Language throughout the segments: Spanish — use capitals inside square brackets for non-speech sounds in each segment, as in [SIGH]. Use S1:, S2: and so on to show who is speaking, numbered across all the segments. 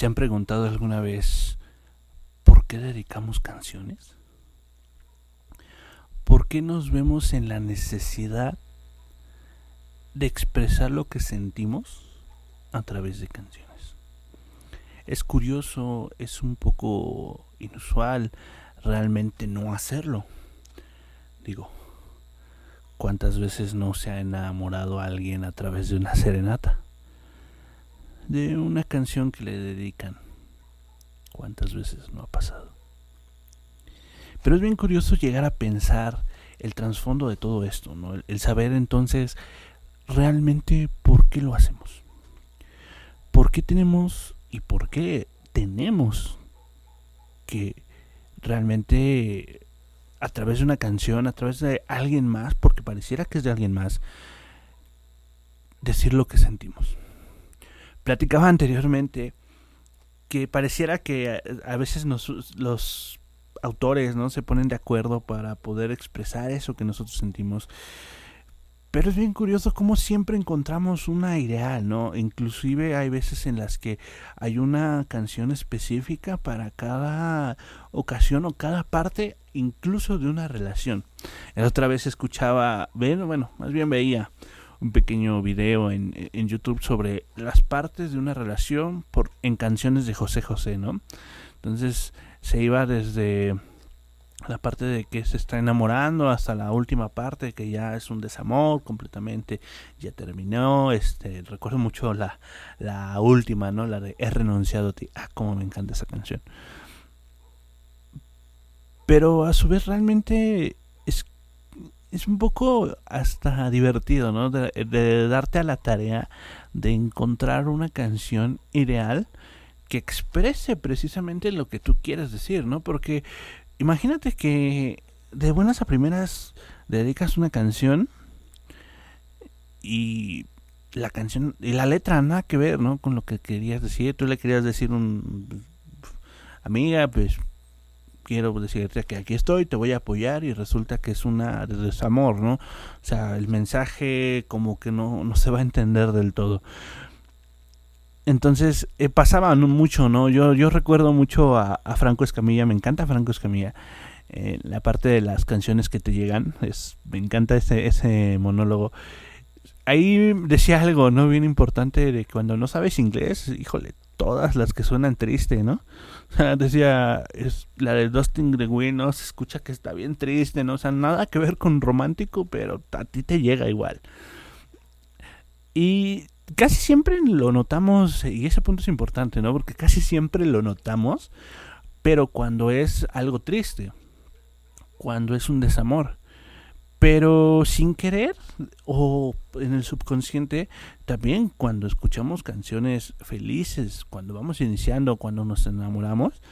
S1: ¿Se han preguntado alguna vez por qué dedicamos canciones? ¿Por qué nos vemos en la necesidad de expresar lo que sentimos a través de canciones? Es curioso, es un poco inusual realmente no hacerlo. Digo, ¿cuántas veces no se ha enamorado a alguien a través de una serenata? De una canción que le dedican. ¿Cuántas veces no ha pasado? Pero es bien curioso llegar a pensar el trasfondo de todo esto, ¿no? El, saber entonces realmente por qué lo hacemos. ¿Por qué tenemos y por qué tenemos que realmente a través de una canción, a través de alguien más, porque pareciera que es de alguien más, decir lo que sentimos. Platicaba anteriormente que pareciera que a, veces los autores no se ponen de acuerdo para poder expresar eso que nosotros sentimos pero es bien curioso cómo siempre encontramos una ideal, ¿no? Inclusive hay veces en las que hay una canción específica para cada ocasión o cada parte, incluso de una relación. La otra vez escuchaba, bueno, bueno, más bien veía un pequeño video en, en YouTube sobre las partes de una relación por, en canciones de José José, ¿no? Entonces se iba desde la parte de que se está enamorando hasta la última parte que ya es un desamor completamente ya terminó este recuerdo mucho la, la última no la de he renunciado a ti. Ah cómo me encanta esa canción. Pero a su vez realmente es un poco hasta divertido no de, de darte a la tarea de encontrar una canción ideal que exprese precisamente lo que tú quieres decir, ¿no? Porque imagínate que de buenas a primeras dedicas una canción y la canción y la letra nada que ver, ¿no? Con lo que querías decir. Tú le querías decir un amiga, pues quiero decirte que aquí estoy, te voy a apoyar y resulta que es una de desamor, ¿no? O sea, el mensaje como que no, no se va a entender del todo. Entonces eh, pasaba mucho, ¿no? Yo, yo recuerdo mucho a, Franco Escamilla, me encanta Franco Escamilla. Eh, la parte de las canciones que te llegan, es, me encanta ese, ese monólogo. Ahí decía algo, ¿no? Bien importante de cuando no sabes inglés, híjole, todas las que suenan triste, ¿no? O sea, decía, es la de Dustin Green, ¿no? Se escucha que está bien triste, ¿no? O sea, nada que ver con romántico, pero a ti te llega igual. Y casi siempre lo notamos, y ese punto es importante, ¿no? Porque casi siempre lo notamos, pero cuando es algo triste, cuando es un desamor. Pero sin querer, o en el subconsciente, también cuando escuchamos canciones felices, cuando vamos iniciando, cuando nos enamoramos,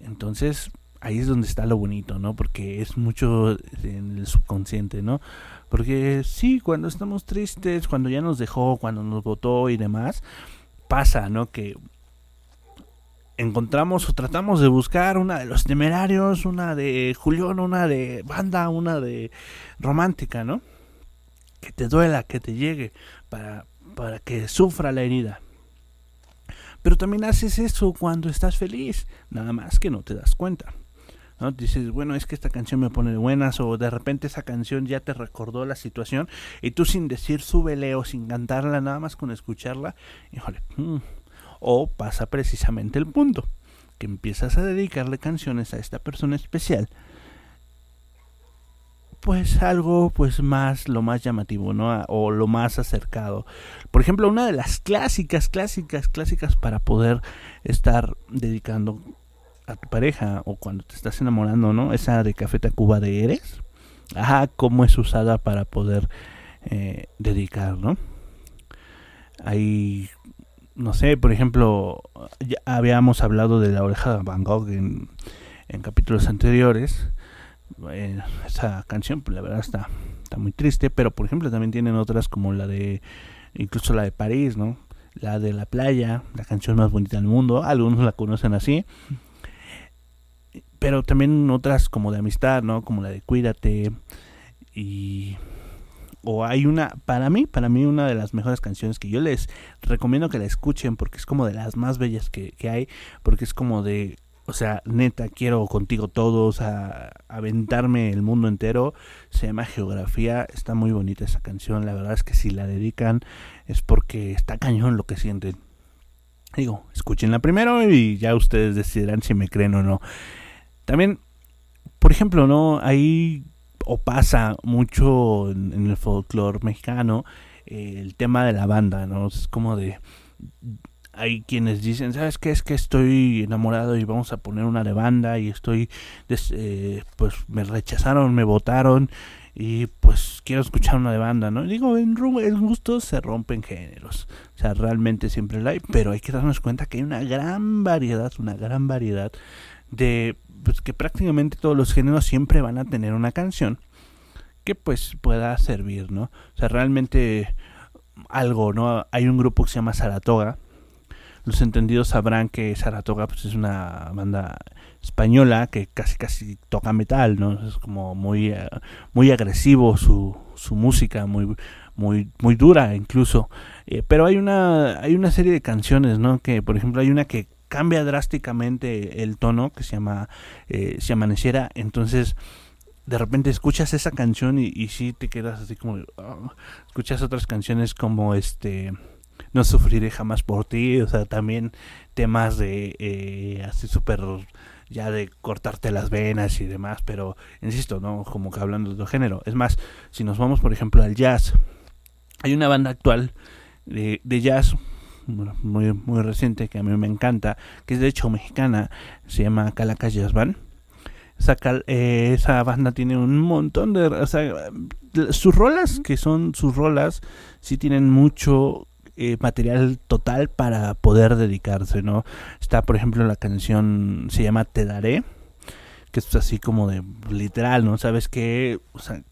S1: entonces ahí es donde está lo bonito, ¿no? Porque es mucho en el subconsciente, ¿no? Porque sí, cuando estamos tristes, cuando ya nos dejó, cuando nos votó y demás, pasa, ¿no? Que encontramos o tratamos de buscar una de los temerarios, una de Julián, una de banda, una de romántica, ¿no? Que te duela, que te llegue, para, para que sufra la herida. Pero también haces eso cuando estás feliz, nada más que no te das cuenta. ¿no? Dices, bueno, es que esta canción me pone de buenas o de repente esa canción ya te recordó la situación y tú sin decir súbele o sin cantarla, nada más con escucharla, híjole, mm, o pasa precisamente el punto, que empiezas a dedicarle canciones a esta persona especial pues algo pues más lo más llamativo, ¿no? O lo más acercado. Por ejemplo, una de las clásicas, clásicas, clásicas para poder estar dedicando a tu pareja o cuando te estás enamorando, ¿no? Esa de Café Tacuba de Eres. Ajá, cómo es usada para poder eh, dedicar, ¿no? Hay, no sé, por ejemplo, ya habíamos hablado de la oreja de Van Gogh en, en capítulos anteriores. Eh, esa canción, pues la verdad está, está muy triste, pero por ejemplo también tienen otras como la de, incluso la de París, ¿no? La de la playa, la canción más bonita del mundo, algunos la conocen así pero también otras como de amistad, ¿no? Como la de Cuídate y o hay una, para mí, para mí una de las mejores canciones que yo les recomiendo que la escuchen porque es como de las más bellas que, que hay, porque es como de, o sea, neta, quiero contigo todos, a aventarme el mundo entero. Se llama Geografía, está muy bonita esa canción, la verdad es que si la dedican es porque está cañón lo que sienten. Digo, escúchenla primero y ya ustedes decidirán si me creen o no. También, por ejemplo, ¿no? Ahí o pasa mucho en, el folclore mexicano eh, el tema de la banda, ¿no? Es como de hay quienes dicen, ¿sabes qué? Es que estoy enamorado y vamos a poner una de banda y estoy, eh, pues me rechazaron, me votaron y pues quiero escuchar una de banda, ¿no? digo, en, en gusto se rompen géneros, o sea, realmente siempre la hay, pero hay que darnos cuenta que hay una gran variedad, una gran variedad de, pues que prácticamente todos los géneros siempre van a tener una canción que pues pueda servir, ¿no? O sea, realmente algo, ¿no? Hay un grupo que se llama Saratoga, los entendidos sabrán que Saratoga pues, es una banda española que casi casi toca metal, ¿no? Es como muy, eh, muy agresivo su, su música, muy, muy, muy dura incluso. Eh, pero hay una, hay una serie de canciones, ¿no? Que por ejemplo hay una que cambia drásticamente el tono, que se llama eh, Si Amaneciera, entonces de repente escuchas esa canción y, y sí te quedas así como... Oh, escuchas otras canciones como este no sufriré jamás por ti, o sea, también temas de eh, así súper ya de cortarte las venas y demás, pero insisto, no como que hablando de otro género. Es más, si nos vamos por ejemplo al jazz, hay una banda actual de, de jazz muy, muy reciente que a mí me encanta, que es de hecho mexicana, se llama Calacas Band. Esa, eh, esa banda tiene un montón de... O sea, sus rolas, que son sus rolas, sí tienen mucho eh, material total para poder dedicarse, ¿no? Está, por ejemplo, la canción se llama Te Daré, que es así como de literal, ¿no? Sabes que,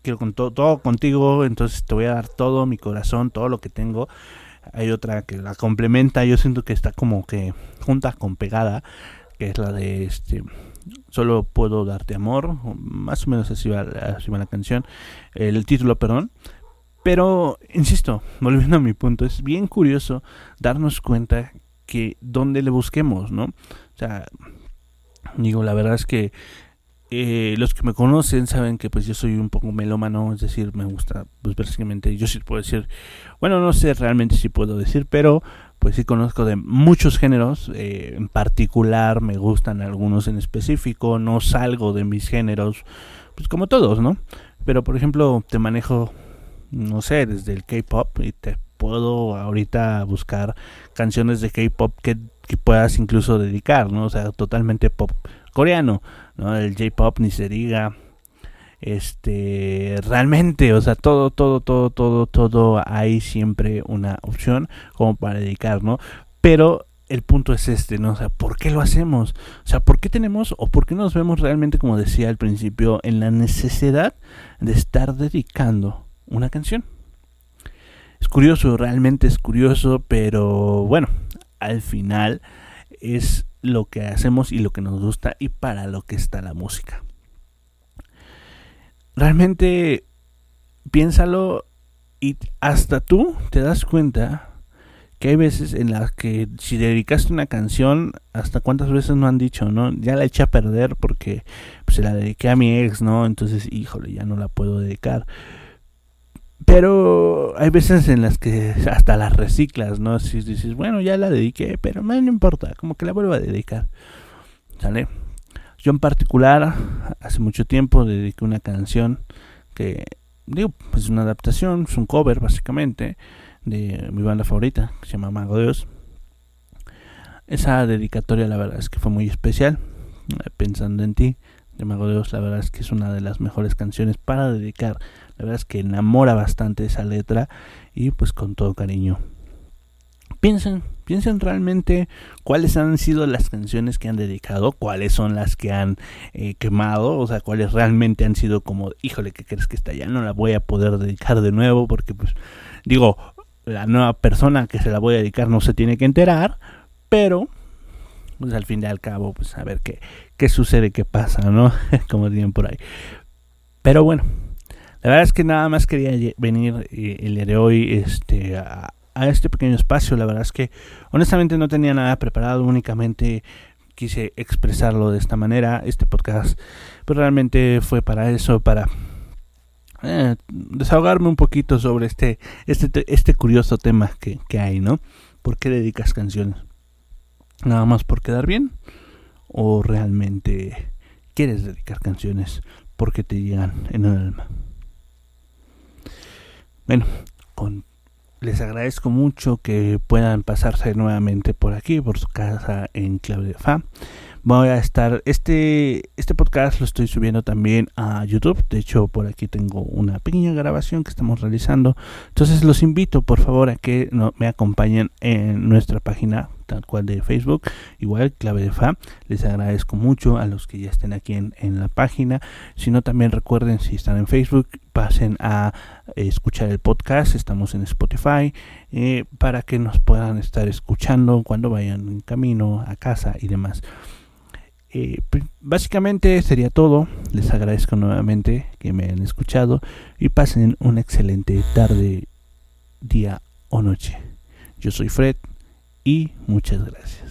S1: quiero con todo, todo contigo, entonces te voy a dar todo mi corazón, todo lo que tengo. Hay otra que la complementa, yo siento que está como que junta con pegada, que es la de este solo puedo darte amor, más o menos así va, así va la canción, el título, perdón. Pero, insisto, volviendo a mi punto, es bien curioso darnos cuenta que donde le busquemos, ¿no? O sea, digo, la verdad es que eh, los que me conocen saben que pues yo soy un poco melómano, es decir, me gusta, pues básicamente, yo sí puedo decir, bueno, no sé realmente si puedo decir, pero pues sí conozco de muchos géneros, eh, en particular me gustan algunos en específico, no salgo de mis géneros, pues como todos, ¿no? Pero por ejemplo, te manejo no sé, desde el K-pop y te puedo ahorita buscar canciones de K-pop que, puedas incluso dedicar, ¿no? O sea, totalmente pop coreano, ¿no? El J-pop ni se diga. Este, realmente, o sea, todo, todo, todo, todo, todo, hay siempre una opción como para dedicar, ¿no? Pero el punto es este, ¿no? O sea, ¿por qué lo hacemos? O sea, ¿por qué tenemos o por qué nos vemos realmente, como decía al principio, en la necesidad de estar dedicando una canción. Es curioso, realmente es curioso, pero bueno, al final es lo que hacemos y lo que nos gusta y para lo que está la música. Realmente piénsalo y hasta tú te das cuenta que hay veces en las que si dedicaste una canción, hasta cuántas veces no han dicho, ¿no? Ya la eché a perder porque pues, se la dediqué a mi ex, ¿no? Entonces, híjole, ya no la puedo dedicar. Pero hay veces en las que hasta las reciclas, ¿no? Si dices, bueno, ya la dediqué, pero no, importa, como que la vuelvo a dedicar. ¿Sale? Yo en particular, hace mucho tiempo dediqué una canción que, digo, es una adaptación, es un cover básicamente, de mi banda favorita, que se llama Mago Dios. Esa dedicatoria la verdad es que fue muy especial, pensando en ti, de Mago Dios, la verdad es que es una de las mejores canciones para dedicar la verdad es que enamora bastante esa letra y pues con todo cariño. Piensen, piensen realmente cuáles han sido las canciones que han dedicado, cuáles son las que han eh, quemado, o sea, cuáles realmente han sido como, híjole, ¿qué crees que está ya no la voy a poder dedicar de nuevo? Porque pues digo, la nueva persona que se la voy a dedicar no se tiene que enterar, pero pues al fin y al cabo, pues a ver qué, qué sucede, qué pasa, ¿no? [LAUGHS] como digan por ahí. Pero bueno, La verdad es que nada más quería venir eh, el día de hoy este, a, este pequeño espacio. La verdad es que honestamente no tenía nada preparado, únicamente quise expresarlo de esta manera. Este podcast pues realmente fue para eso, para eh, desahogarme un poquito sobre este, este, este curioso tema que, que hay, ¿no? ¿Por qué dedicas canciones? ¿Nada más por quedar bien? ¿O realmente quieres dedicar canciones porque te llegan en el alma? Bueno, con les agradezco mucho que puedan pasarse nuevamente por aquí, por su casa en de fa. Voy a estar, este, este podcast lo estoy subiendo también a YouTube. De hecho, por aquí tengo una pequeña grabación que estamos realizando. Entonces los invito por favor a que me acompañen en nuestra página tal cual de Facebook, igual clave de fa. Les agradezco mucho a los que ya estén aquí en, en la página. Si no, también recuerden, si están en Facebook, pasen a escuchar el podcast. Estamos en Spotify eh, para que nos puedan estar escuchando cuando vayan en camino a casa y demás. Eh, básicamente sería todo. Les agradezco nuevamente que me hayan escuchado y pasen una excelente tarde, día o noche. Yo soy Fred y muchas gracias.